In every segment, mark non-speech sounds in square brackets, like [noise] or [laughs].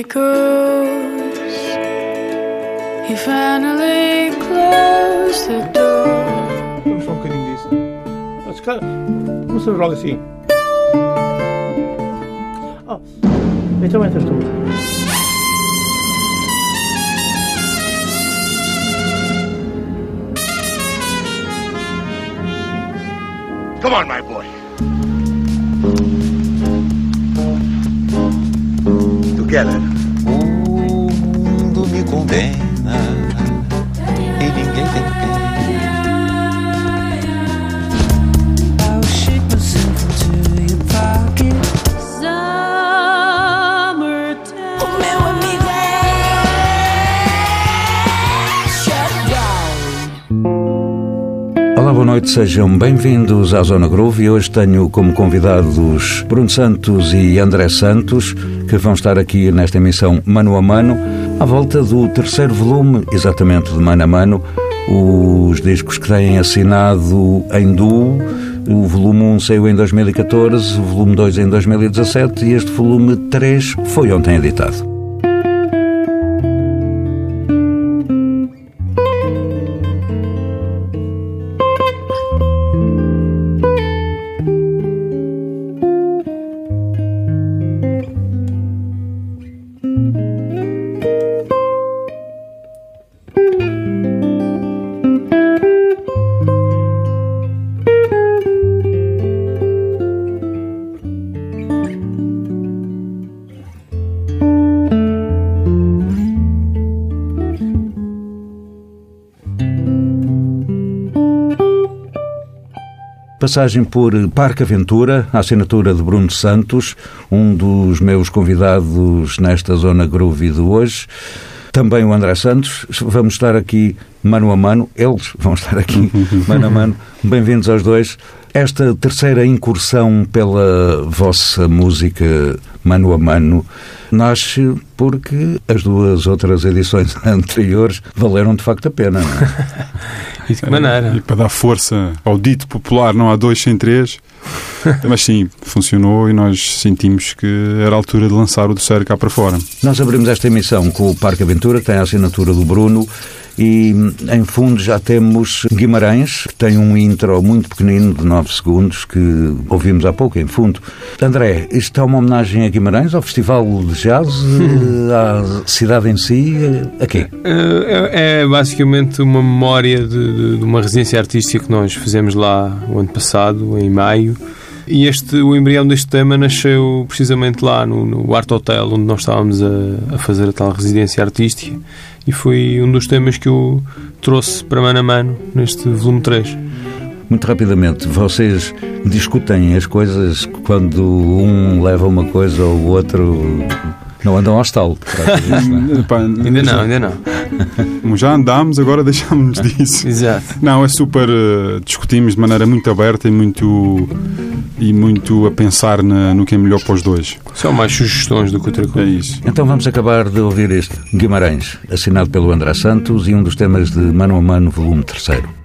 echoes. He finally closed the door. I'm shocking this. That's kind of. What's the wrong thing? Oh, it's a winter tool. Come on, my boy. Together. Condena e ninguém tem pena. I'll shake myself into your pocket. Boa noite, sejam bem-vindos à Zona Groove e hoje tenho como convidados Bruno Santos e André Santos, que vão estar aqui nesta emissão Mano a Mano, à volta do terceiro volume, exatamente de Mano a Mano, os discos que têm assinado em duo. O volume 1 saiu em 2014, o volume 2 em 2017 e este volume 3 foi ontem editado. Passagem por Parque Aventura, a assinatura de Bruno Santos, um dos meus convidados nesta zona groovy de hoje. Também o André Santos. Vamos estar aqui mano a mano. Eles vão estar aqui [laughs] mano a mano. Bem-vindos aos dois. Esta terceira incursão pela vossa música mano a mano nasce porque as duas outras edições [laughs] anteriores valeram de facto a pena. Não é? [laughs] E de que maneira? E para dar força ao dito popular, não há dois sem três. [laughs] Mas sim, funcionou e nós sentimos que era a altura de lançar o terceiro cá para fora. Nós abrimos esta emissão com o Parque Aventura, que tem a assinatura do Bruno, e em fundo já temos Guimarães, que tem um intro muito pequenino de 9 segundos, que ouvimos há pouco, em fundo. André, isto é uma homenagem a Guimarães, ao Festival de Jazz, [laughs] à cidade em si, a quê? É, é basicamente uma memória de, de- de uma residência artística que nós fizemos lá o ano passado, em maio. E este, o embrião deste tema nasceu precisamente lá no, no Art Hotel, onde nós estávamos a, a fazer a tal residência artística. E foi um dos temas que eu trouxe para mano a mano neste volume 3. Muito rapidamente, vocês discutem as coisas quando um leva uma coisa ou o outro. Não andam ao estalo. por causa [laughs] disso, não é? Ainda não, ainda não. Já andámos, agora [laughs] deixámos disso. Exato. Não, é super. eh, discutimos de maneira muito aberta e muito, e muito a pensar na- no que é melhor para os dois. São mais sugestões do que outra É coisa. isso. Então vamos acabar de ouvir este Guimarães, assinado pelo André Santos e um dos temas de Mano a Mano, volume 3.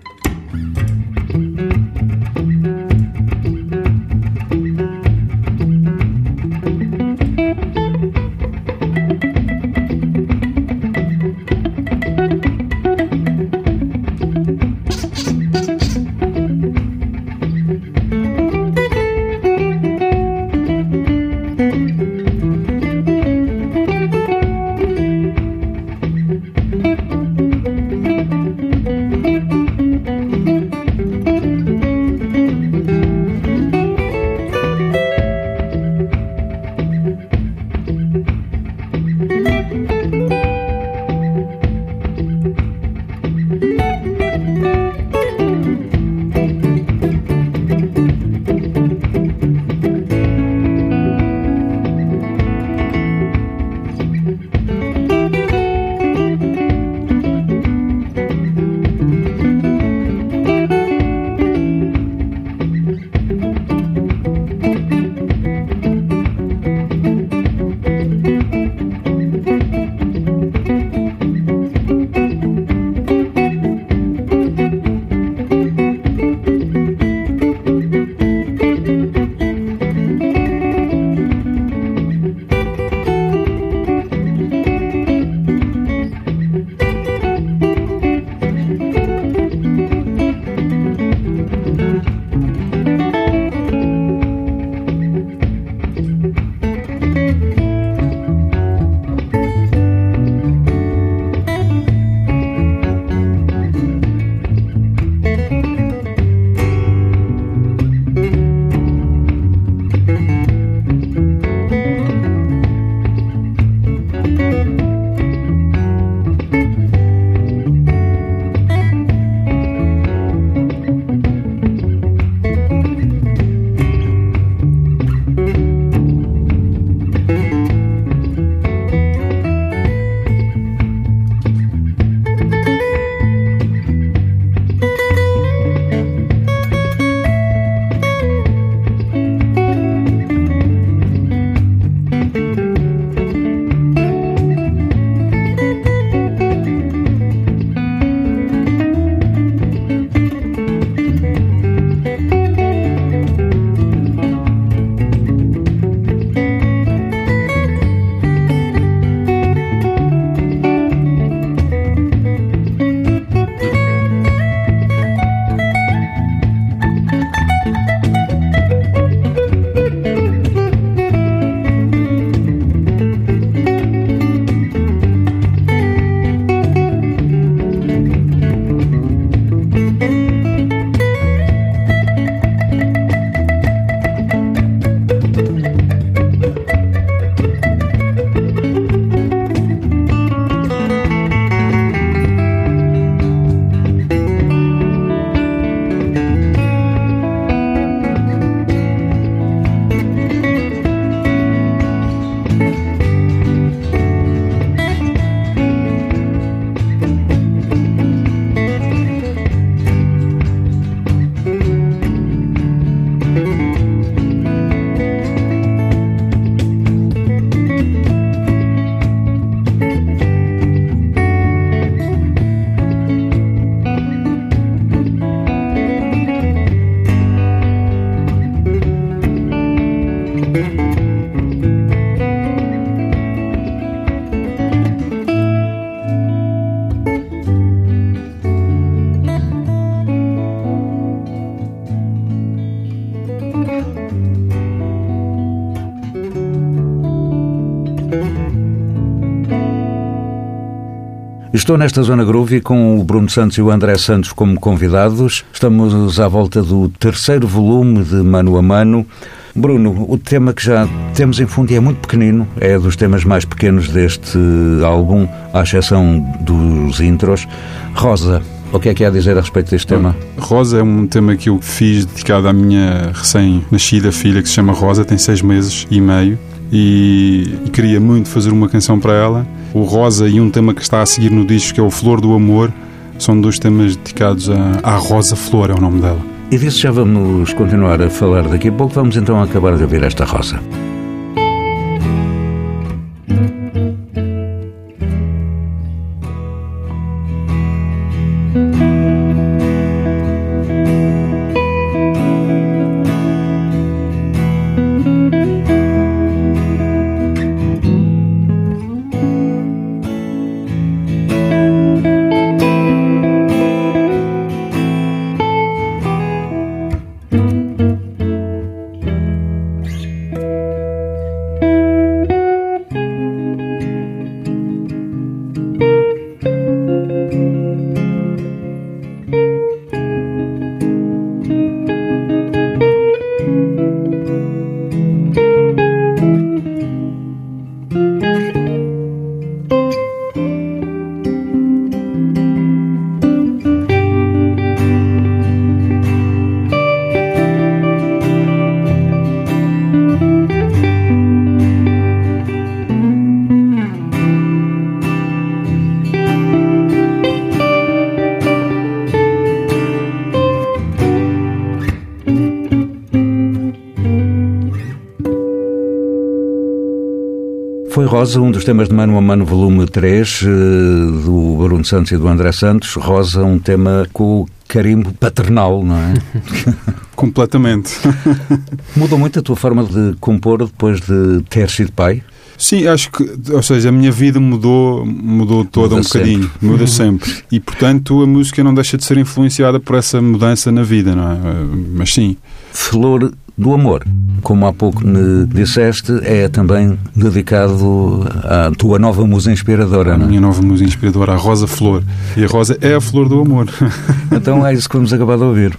Estou nesta Zona Groove com o Bruno Santos e o André Santos como convidados. Estamos à volta do terceiro volume de Mano a Mano. Bruno, o tema que já temos em fundo e é muito pequenino, é dos temas mais pequenos deste álbum, à exceção dos intros. Rosa, o que é que há a dizer a respeito deste tema? Rosa é um tema que eu fiz dedicado à minha recém-nascida filha, que se chama Rosa, tem seis meses e meio, e, e queria muito fazer uma canção para ela. O Rosa e um tema que está a seguir no disco, que é o Flor do Amor, são dois temas dedicados à, à Rosa Flor, é o nome dela. E disso já vamos continuar a falar daqui a pouco. Vamos então acabar de ouvir esta rosa. Rosa, um dos temas de Mano a Mano, volume 3, eh, do Bruno Santos e do André Santos. Rosa, um tema com o carimbo paternal, não é? [laughs] Completamente. [laughs] Mudou muito a tua forma de compor depois de ter sido pai? Sim, acho que, ou seja, a minha vida mudou, mudou toda Muda um bocadinho, sempre. muda sempre. E portanto a música não deixa de ser influenciada por essa mudança na vida, não é? Mas sim, Flor do Amor, como há pouco me disseste, é também dedicado à tua nova musa inspiradora, a não é? minha nova música inspiradora, a Rosa Flor. E a Rosa é a flor do amor. [laughs] Então é isso que vamos acabar de ouvir.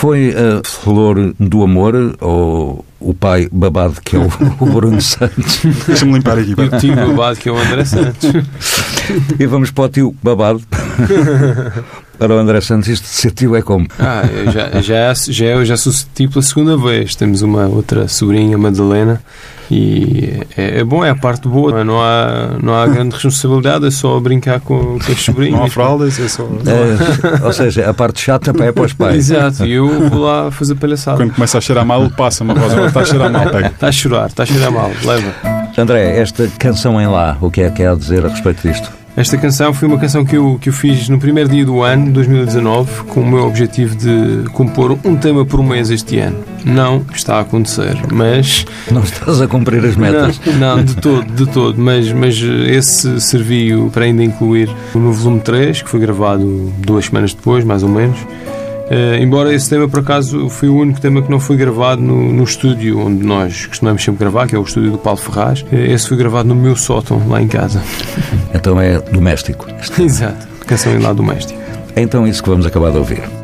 Foi a flor do amor ou o pai babado que é o, o Bruno Santos? [laughs] Deixa-me limpar aqui. E o tio babado que é o André Santos. E vamos para o tio babado. [laughs] Para o André Santos, isto de ser tio é como? Ah, eu já, já, já, eu já sou tipo a segunda vez. Temos uma outra sobrinha, Madalena, e é, é bom, é a parte boa. Não há, não há grande responsabilidade, é só brincar com, com as sobrinhas. Não há fraldas, é só. É, ou seja, a parte chata é para os pais. Exato, e eu vou lá fazer palhaçada. Quando começa a cheirar mal, passa uma. Agora está a cheirar mal, pega. Está a chorar, está a cheirar mal, leva. André, esta canção em lá, o que é que há a dizer a respeito disto? Esta canção foi uma canção que eu, que eu fiz no primeiro dia do ano, 2019, com o meu objetivo de compor um tema por mês este ano. Não está a acontecer, mas. Não estás a cumprir as metas. Não, não, de todo, de todo. Mas, mas esse serviu para ainda incluir no volume 3, que foi gravado duas semanas depois, mais ou menos. Eh, embora esse tema, por acaso, foi o único tema que não foi gravado no, no estúdio onde nós costumamos sempre gravar, que é o estúdio do Paulo Ferraz. Eh, esse foi gravado no meu sótão, lá em casa. Então é doméstico. [laughs] Exato. Canção em lá doméstico. É então isso que vamos acabar de ouvir.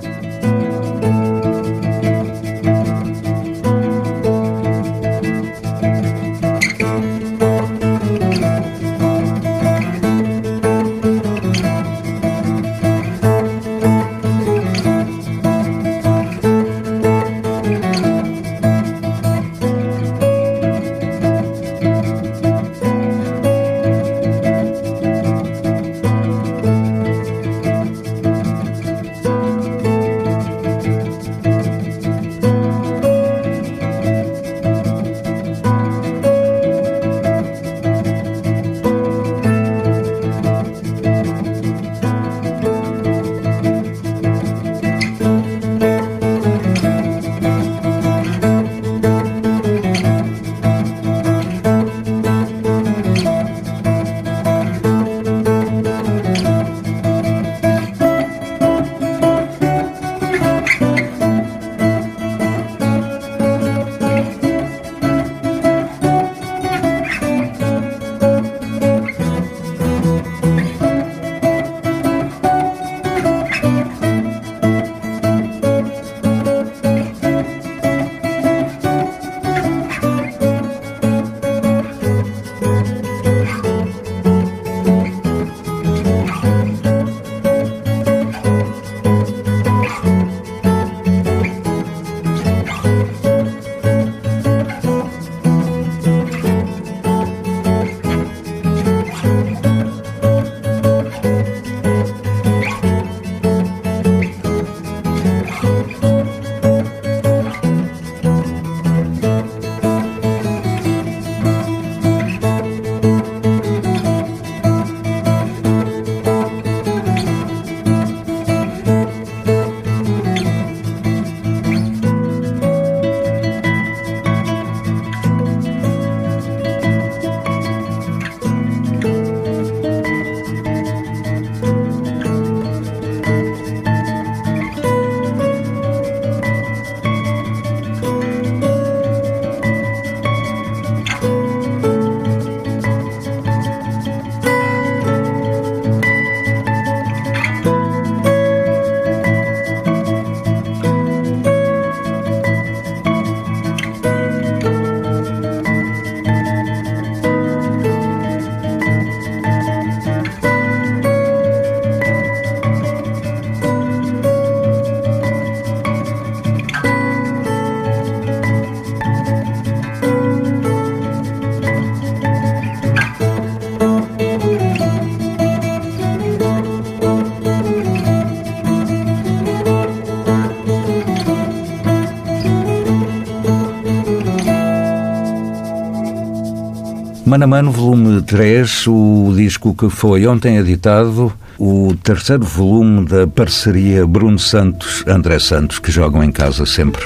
Mano a Mano, volume 3, o disco que foi ontem editado, o terceiro volume da parceria Bruno Santos-André Santos, que jogam em casa sempre,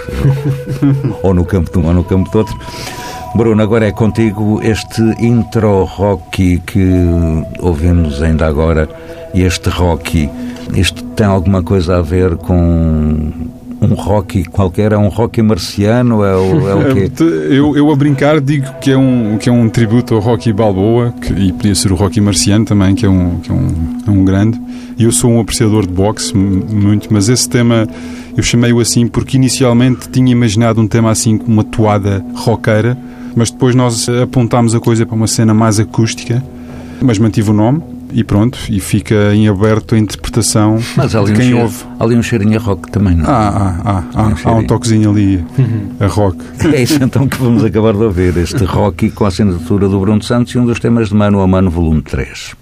[laughs] ou no campo de um ou no campo do outro. Bruno, agora é contigo este intro rocky que ouvimos ainda agora, e este rocky, isto tem alguma coisa a ver com um rock qualquer? É um rock marciano? É o, é o [laughs] quê? Eu, eu a brincar digo que é um, que é um tributo ao Rocky Balboa, que, e podia ser o Rocky Marciano também, que é um, que é um, é um grande. E eu sou um apreciador de boxe, muito, mas esse tema eu chamei-o assim porque inicialmente tinha imaginado um tema assim com uma toada roqueira, mas depois nós apontámos a coisa para uma cena mais acústica, mas mantive o nome e pronto, e fica em aberto a interpretação Mas de um quem cheiro, ouve. ali um cheirinho a rock também, não? é? Ah, ah, ah, ah, há um toquezinho ali a rock. É isso então que vamos acabar de ouvir, este [laughs] rock com a assinatura do Bruno Santos e um dos temas de Mano a Mano, volume 3.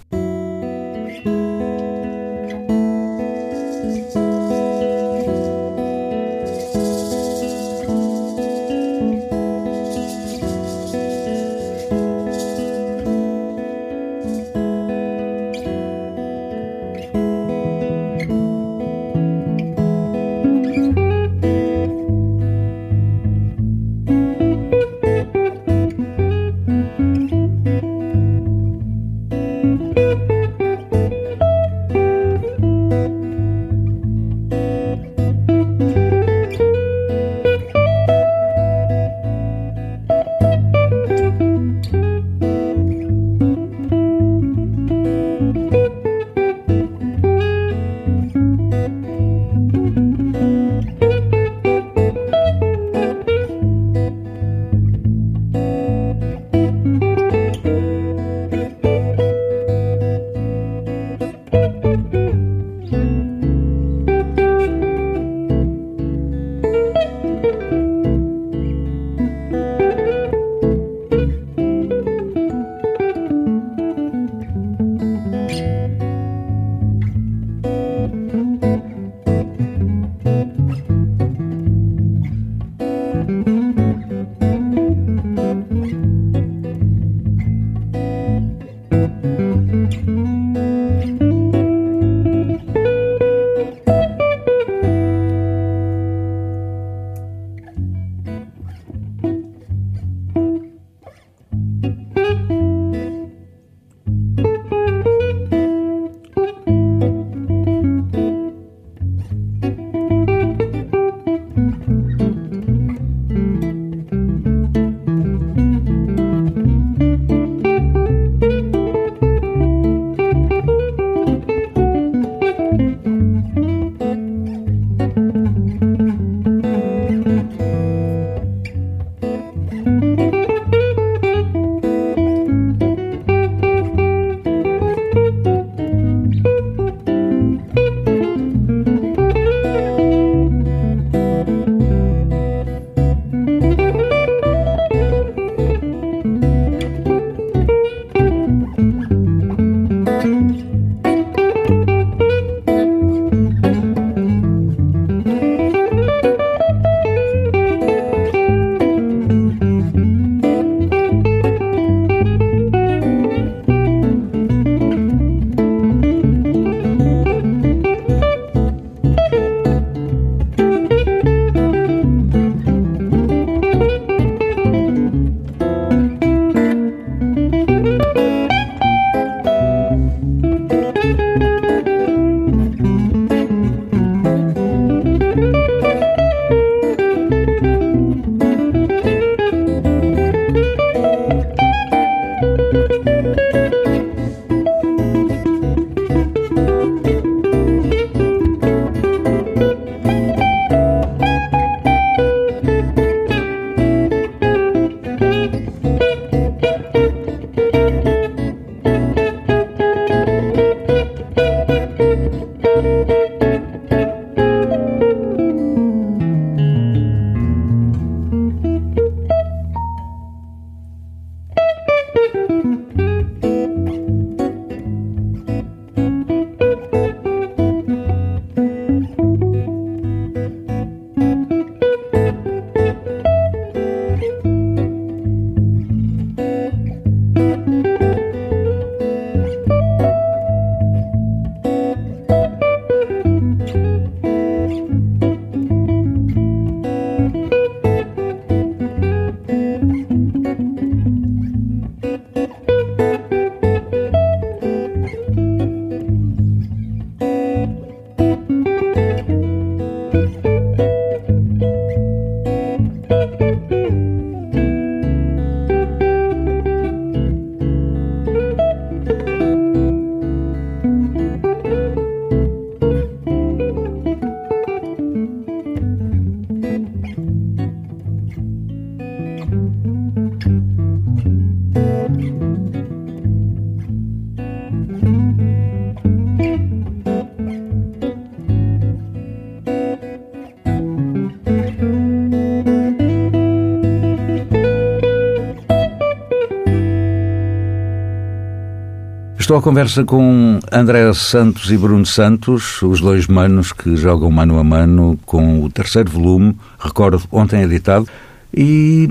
Estou à conversa com André Santos e Bruno Santos, os dois manos que jogam mano a mano com o terceiro volume, recordo, ontem editado. E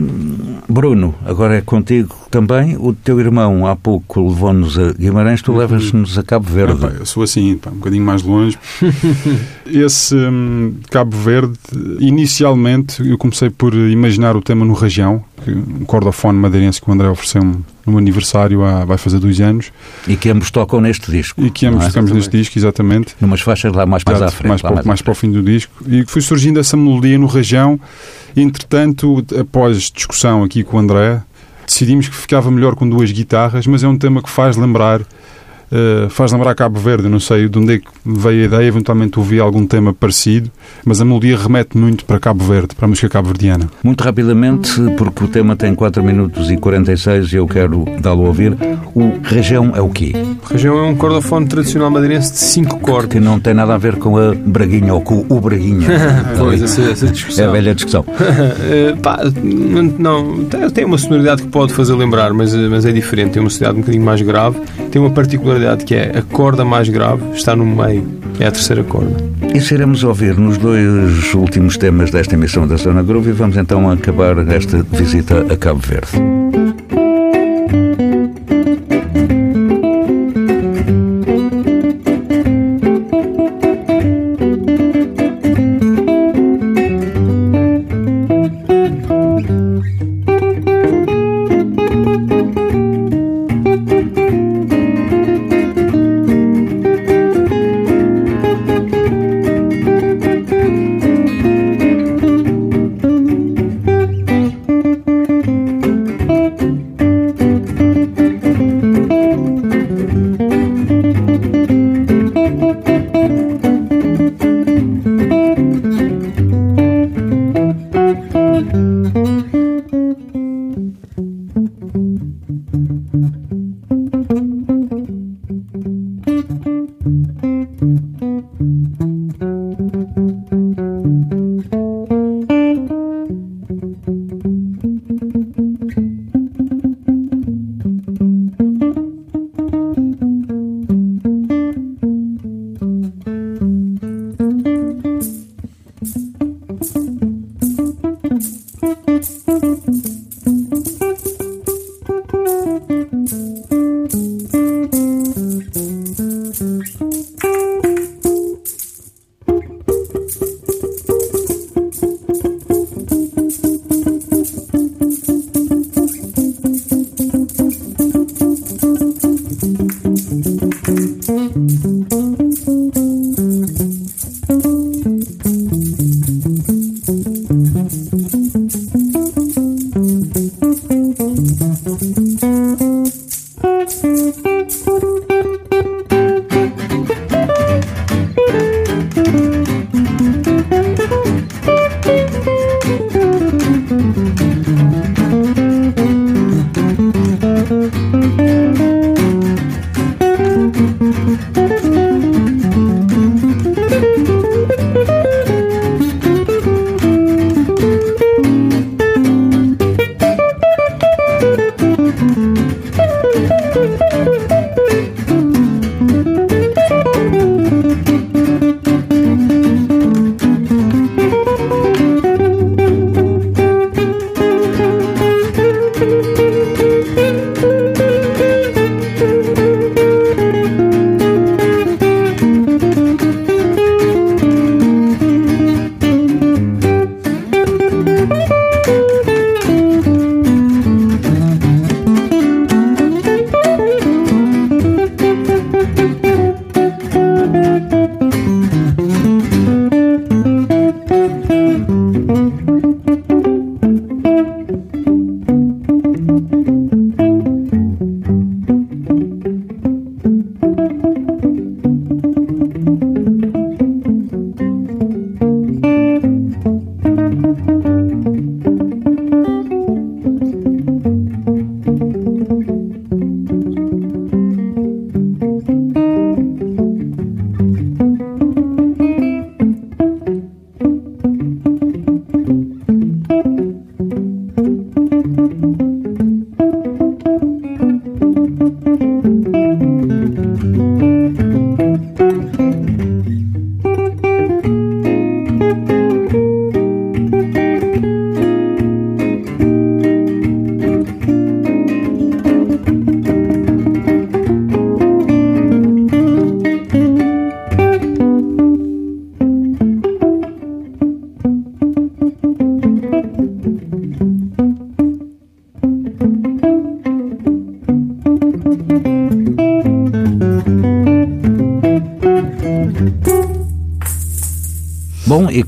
Bruno, agora é contigo também. O teu irmão há pouco levou-nos a Guimarães, tu levas-nos a Cabo Verde. Ah, pá, eu sou assim, pá, um bocadinho mais longe. [laughs] Esse hum, Cabo Verde, inicialmente eu comecei por imaginar o tema no Rajão, que- um cordofone madeirense que o André ofereceu-me no aniversário há, vai fazer dois anos, E que ambos tocam neste disco. e que ambos é? tocamos neste disco, exatamente. Numas faixas lá mais, mais à Exato, frente. mais, para, mais à para o fim do disco. E que foi surgindo essa melodia no Rajão. Entretanto, após discussão aqui com o André, decidimos que ficava melhor com duas guitarras, mas é um tema que faz lembrar. Eh, faz lembrar Cabo Verde, não sei de onde é que veio a ideia, eventualmente ouvi algum tema parecido, mas a melodia remete muito para Cabo Verde, para a música cabo-verdiana. Muito rapidamente, porque o tema tem 4 minutos e 46 e eu quero dá-lo a ouvir. O região é o quê? Região é um cordofone tradicional madeirense de cinco cordas. Que não tem nada a ver com a Braguinha ou com o Braguinha. [laughs] Pois, essa, essa É a discussão. velha discussão. [laughs] Eh, pá, não, tem uma sonoridade que pode fazer lembrar, mas, eh, mas é diferente. Tem uma sonoridade um bocadinho mais grave. Tem uma particularidade que é a corda mais grave está no meio. É a terceira corda. Isso iremos ouvir nos dois últimos temas desta emissão da Zona Groove e vamos então acabar esta visita a Cabo Verde.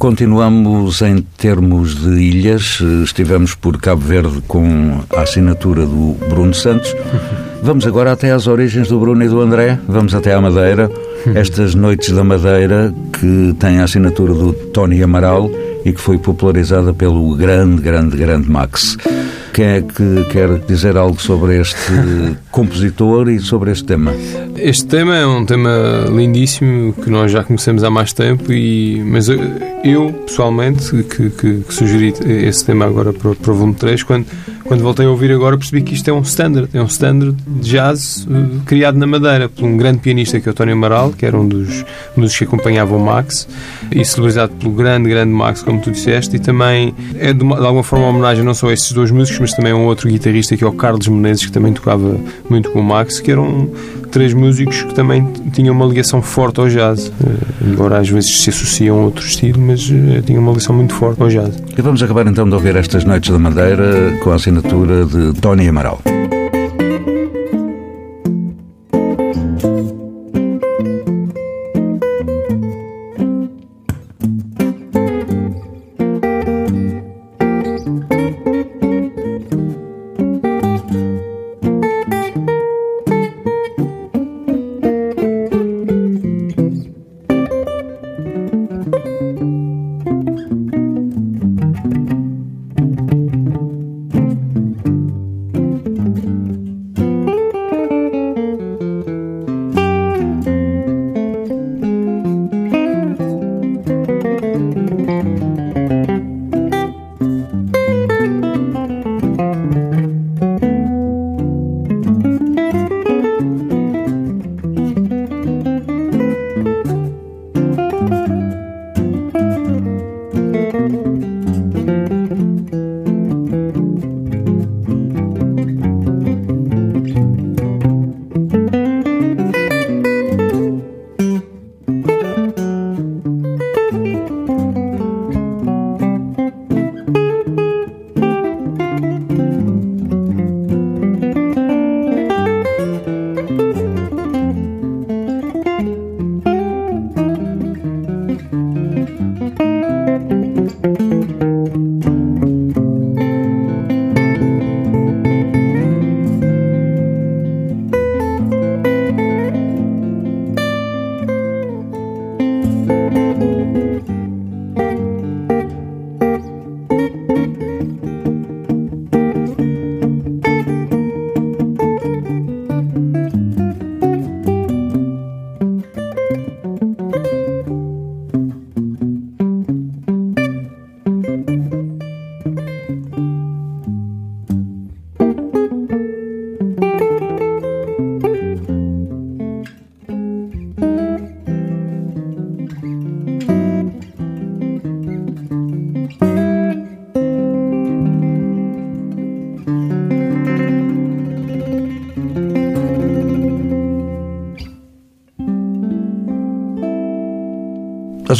Continuamos em termos de ilhas. Estivemos por Cabo Verde com a assinatura do Bruno Santos. Vamos agora até às origens do Bruno e do André. Vamos até à Madeira. Estas Noites da Madeira, que tem a assinatura do Tony Amaral e que foi popularizada pelo grande, grande, grande Max. Quem é que quer dizer algo sobre este [laughs] compositor e sobre este tema? Este tema é um tema lindíssimo que nós já conhecemos há mais tempo, e, mas eu, eu, pessoalmente, que, que, que sugeri esse tema agora para, para o volume 3, quando, quando voltei a ouvir agora percebi que isto é um standard, é um standard de jazz uh, criado na Madeira por um grande pianista que é o Tony Amaral, que era um dos músicos que acompanhava o Max, e celebrizado pelo grande, grande Max, como tu disseste, e também é de, uma, de alguma forma uma homenagem não só a esses dois músicos, mas também a um outro guitarrista que é o Carlos Menezes, que também tocava muito com o Max, que eram três músicos que também tinham uma ligação forte ao jazz, uh, embora às vezes se associam a outro estilo, mas uh, tinham uma ligação muito forte ao jazz. E vamos acabar então de ouvir estas Noites da Madeira com a assinatura de Tony Amaral.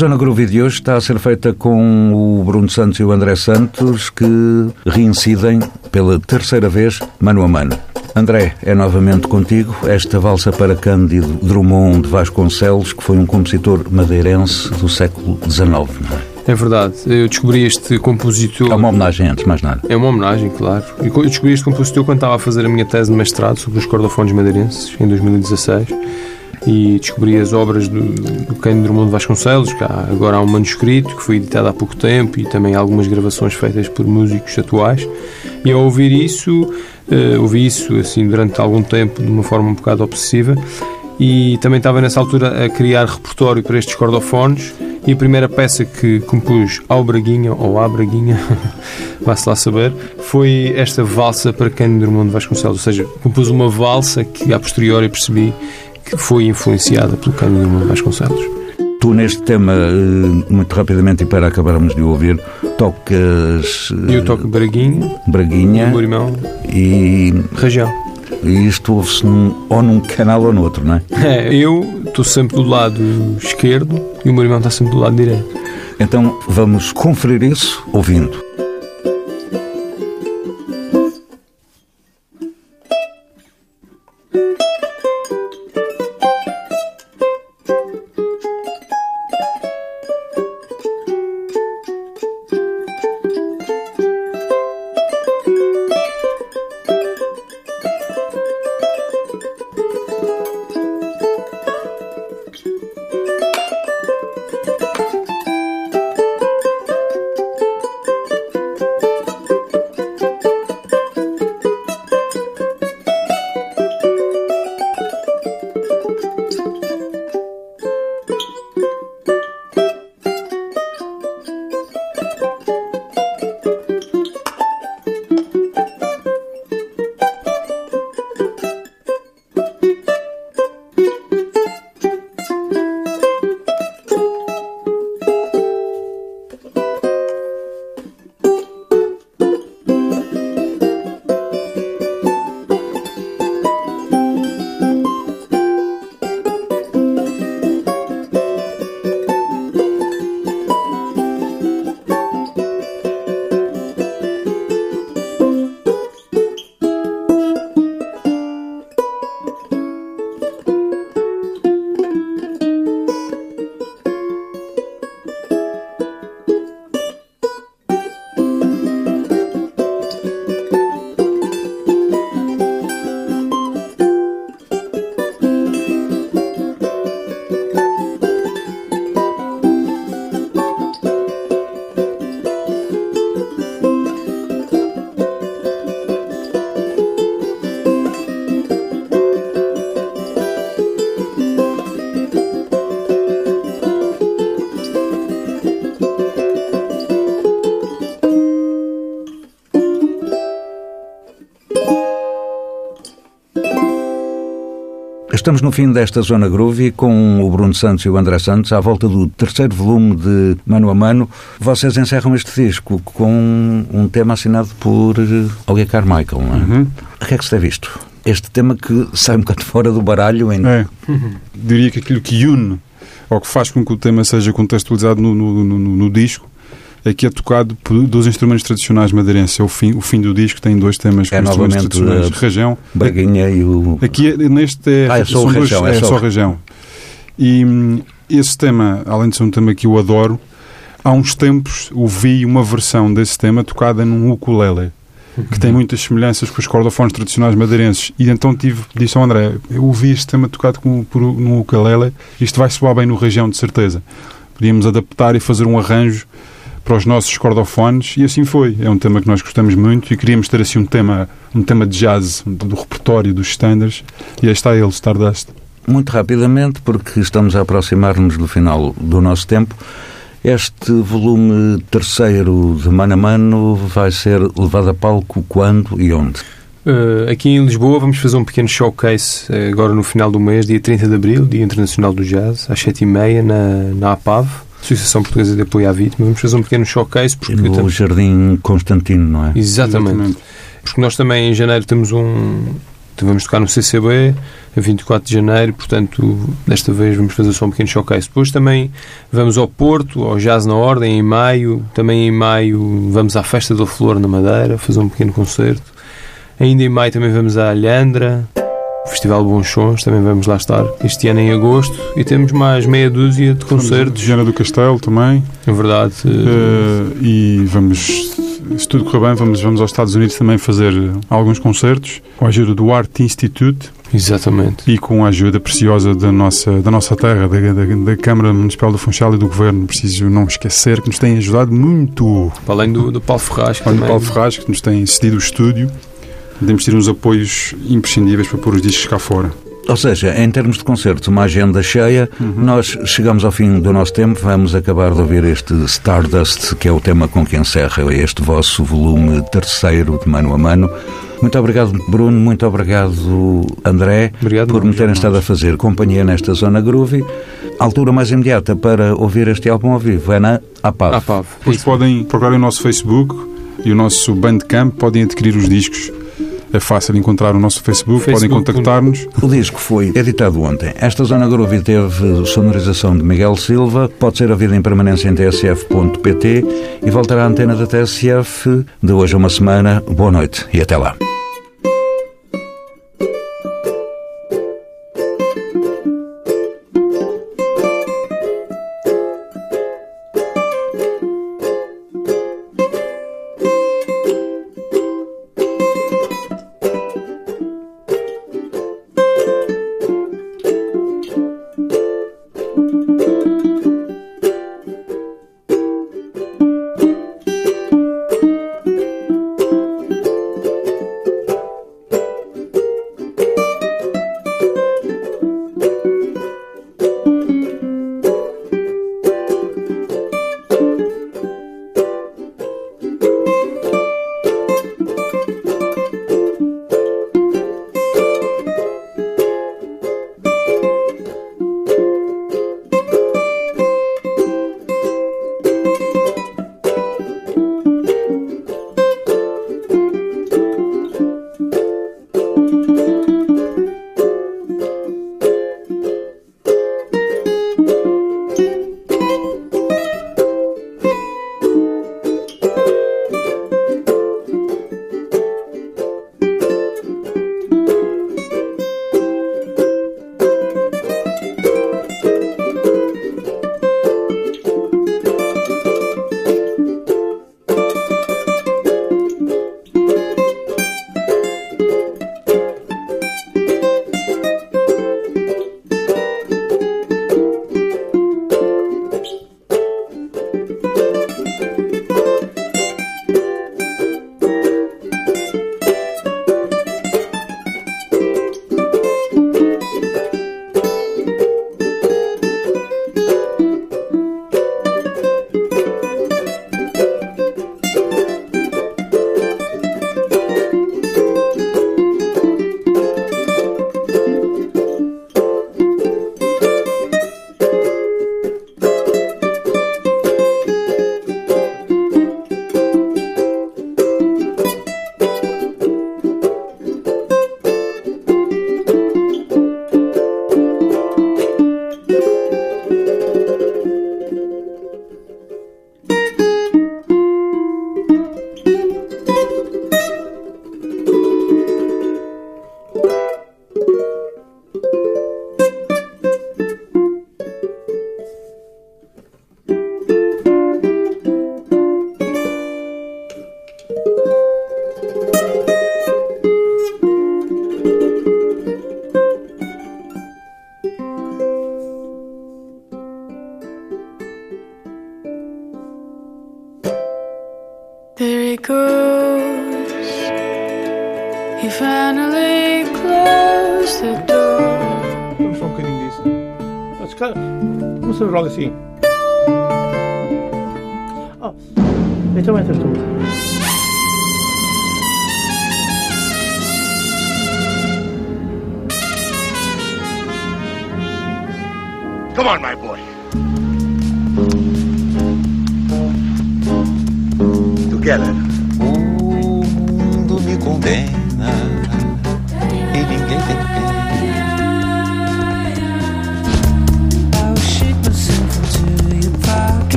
Zona Groovy de hoje está a ser feita com o Bruno Santos e o André Santos, que reincidem pela terceira vez, mano a mano. André, é novamente contigo esta valsa para Cândido Drummond de Vasconcelos, que foi um compositor madeirense do século XIX, não é? É verdade, eu descobri este compositor. É uma homenagem antes, mais nada. É uma homenagem, claro. Eu descobri este compositor quando estava a fazer a minha tese de mestrado sobre os cordofones madeirenses, em 2016 e descobri as obras do, do Cândido Drummond Vasconcelos, que há, agora há um manuscrito que foi editado há pouco tempo e também algumas gravações feitas por músicos atuais. E ao ouvir isso, uh, ouvi isso assim durante algum tempo de uma forma um bocado obsessiva e também estava nessa altura a criar repertório para estes cordofones e a primeira peça que compus ao Braguinha, ou à Braguinha, [laughs] vá-se lá saber, foi esta valsa para Cândido Drummond Vasconcelos, ou seja, compus uma valsa que a posteriori percebi que foi influenciada pelo Cândido Drummond Vasconcelos. Tu, neste tema, eh, muito rapidamente e para acabarmos de ouvir, tocas. Eu toco Braguinha, Braguinha meu irmão, e, Região. e isto ouve-se num- ou num canal ou no outro, não é? É, eu estou sempre do lado esquerdo e o meu irmão está sempre do lado direito. Então vamos conferir isso ouvindo. Estamos no fim desta Zona Groovy com o Bruno Santos e o André Santos à volta do terceiro volume de Mano a Mano. Vocês encerram este disco com um tema assinado por Olga Carmichael, não é? Uhum. A que é que se deve isto? Este tema que sai um bocado [laughs] fora do baralho em... É. Diria que aquilo que une, ou que faz com que o tema seja contextualizado no, no, no, no disco, que é tocado por dois instrumentos tradicionais madeirenses. É o fim, o fim do disco tem dois temas com É instrumentos tradicionais. a- Região. Braguinha e o... Aqui é- neste é, Ah, é só o são dois- é é só o- região. E hum, esse tema, além de ser um tema que eu adoro, há uns tempos ouvi uma versão desse tema tocada num ukulele, que tem muitas semelhanças com os cordofones tradicionais madeirenses. E então tive, disse ao André, eu ouvi este tema tocado com, por, num ukulele, isto vai soar bem no região, de certeza. Podíamos adaptar e fazer um arranjo para os nossos cordofones e assim foi. É um tema que nós gostamos muito e queríamos ter assim um tema, um tema de jazz do, repertório dos standards e aí está ele, Stardust. Muito rapidamente, porque estamos a aproximar-nos do final do nosso tempo, este volume terceiro de Mano a Mano vai ser levado a palco quando e onde? Uh, aqui em Lisboa vamos fazer um pequeno showcase uh, agora no final do mês, dia 30 de Abril, Dia Internacional do Jazz, às 7h30 na, na APAV, Associação Portuguesa de Apoio à Vítima. Vamos fazer um pequeno showcase porque No estamos- Jardim Constantino, não é? Exatamente. Porque nós também em janeiro temos um. Vamos tocar no CCB, a 24 de janeiro, portanto, desta vez vamos fazer só um pequeno showcase. Depois também vamos ao Porto, ao Jazz na Ordem, em maio. Também em maio vamos à Festa da Flor na Madeira, fazer um pequeno concerto. Ainda em maio também vamos à Alhandra, Festival Bons Sons, também vamos lá estar este ano em agosto. E temos mais meia dúzia de concertos, Viana do Castelo também. na verdade. Eh, e vamos, se tudo correr bem, vamos, vamos aos Estados Unidos também fazer alguns concertos com a ajuda do Art Institute Exatamente. e com a ajuda preciosa da nossa, da nossa terra, da, da, da Câmara Municipal do Funchal e do Governo. Preciso não esquecer que nos têm ajudado muito. Para além do, do Paulo Ferraz, que também- Paulo Ferraz, que nos tem cedido o estúdio. Temos ter uns apoios imprescindíveis para pôr os discos cá fora. Ou seja, em termos de concertos, uma agenda cheia, nós chegamos ao fim do nosso tempo, vamos acabar de ouvir este Stardust, que é o tema com que encerra este vosso volume terceiro de Mano a Mano. Muito obrigado, Bruno, muito obrigado, André, Obrigado, por me terem estado a fazer companhia nesta zona groovy. A altura mais imediata para ouvir este álbum ao vivo é na APAV. Pá, Depois podem procurar o nosso Facebook e o nosso Bandcamp, podem adquirir os discos. É fácil encontrar o nosso Facebook, podem Facebook. contactar-nos. O disco foi editado ontem. Esta Zona Groovy teve sonorização de Miguel Silva, pode ser ouvida em permanência em tsf.pt e voltará à antena da TSF de hoje a uma semana. Boa noite e até lá.